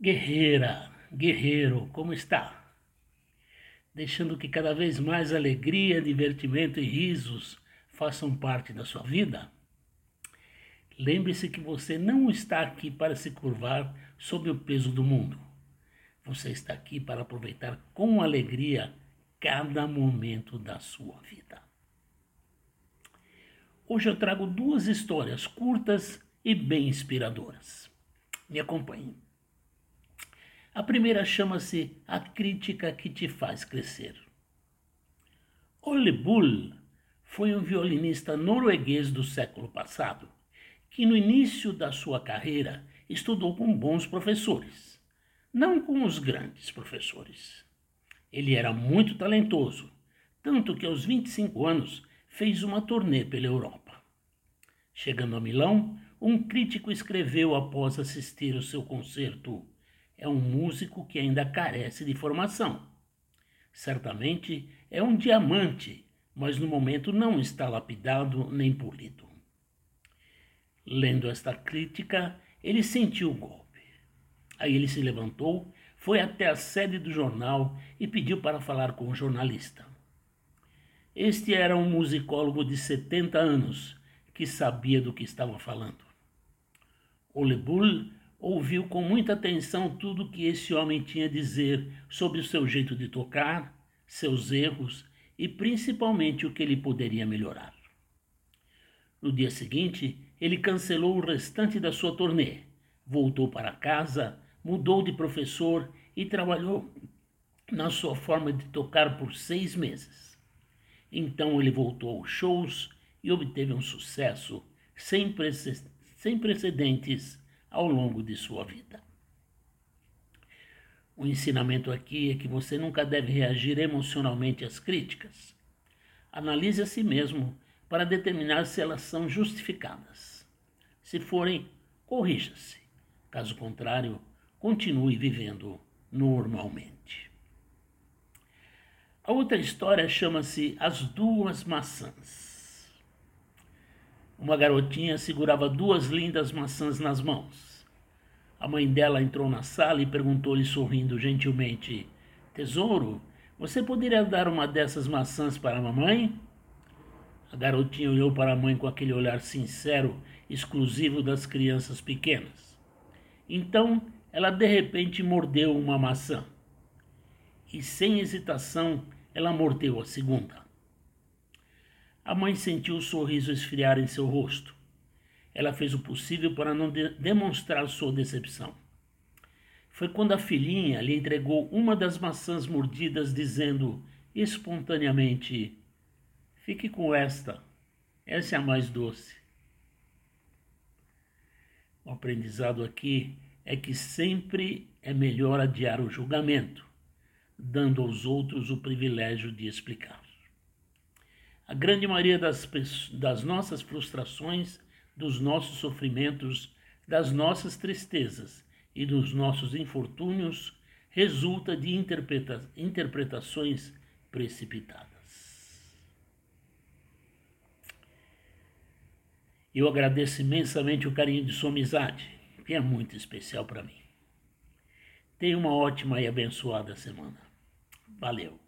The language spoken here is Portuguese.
Guerreira, guerreiro, como está? Deixando que cada vez mais alegria, divertimento e risos façam parte da sua vida? Lembre-se que você não está aqui para se curvar sob o peso do mundo. Você está aqui para aproveitar com alegria cada momento da sua vida. Hoje eu trago duas histórias curtas e bem inspiradoras. Me acompanhe. A primeira chama-se A Crítica que Te Faz Crescer. Ole Bull foi um violinista norueguês do século passado, que no início da sua carreira estudou com bons professores, não com os grandes professores. Ele era muito talentoso, tanto que aos 25 anos fez uma turnê pela Europa. Chegando a Milão, um crítico escreveu após assistir o seu concerto é um músico que ainda carece de formação. Certamente é um diamante, mas no momento não está lapidado nem polido. Lendo esta crítica, ele sentiu o golpe. Aí ele se levantou, foi até a sede do jornal e pediu para falar com o jornalista. Este era um musicólogo de 70 anos que sabia do que estava falando. Olebull ouviu com muita atenção tudo que esse homem tinha a dizer sobre o seu jeito de tocar, seus erros e principalmente o que ele poderia melhorar. No dia seguinte, ele cancelou o restante da sua turnê, voltou para casa, mudou de professor e trabalhou na sua forma de tocar por seis meses. Então ele voltou aos shows e obteve um sucesso sem, precedentes ao longo de sua vida. O ensinamento aqui é que você nunca deve reagir emocionalmente às críticas. Analise a si mesmo para determinar se elas são justificadas. Se forem, corrija-se. Caso contrário, continue vivendo normalmente. A outra história chama-se As Duas Maçãs. Uma garotinha segurava duas lindas maçãs nas mãos. A mãe dela entrou na sala e perguntou-lhe sorrindo gentilmente: Tesouro, você poderia dar uma dessas maçãs para a mamãe? A garotinha olhou para a mãe com aquele olhar sincero, exclusivo das crianças pequenas. Então, ela de repente mordeu uma maçã. E sem hesitação, ela mordeu a segunda. A mãe sentiu o sorriso esfriar em seu rosto. Ela fez o possível para não de demonstrar sua decepção. Foi quando a filhinha lhe entregou uma das maçãs mordidas, dizendo espontaneamente: Fique com esta, essa é a mais doce. O aprendizado aqui é que sempre é melhor adiar o julgamento, dando aos outros o privilégio de explicar. A grande maioria das, das nossas frustrações, dos nossos sofrimentos, das nossas tristezas e dos nossos infortúnios resulta de interpreta interpretações precipitadas. Eu agradeço imensamente o carinho de sua amizade, que é muito especial para mim. Tenha uma ótima e abençoada semana. Valeu!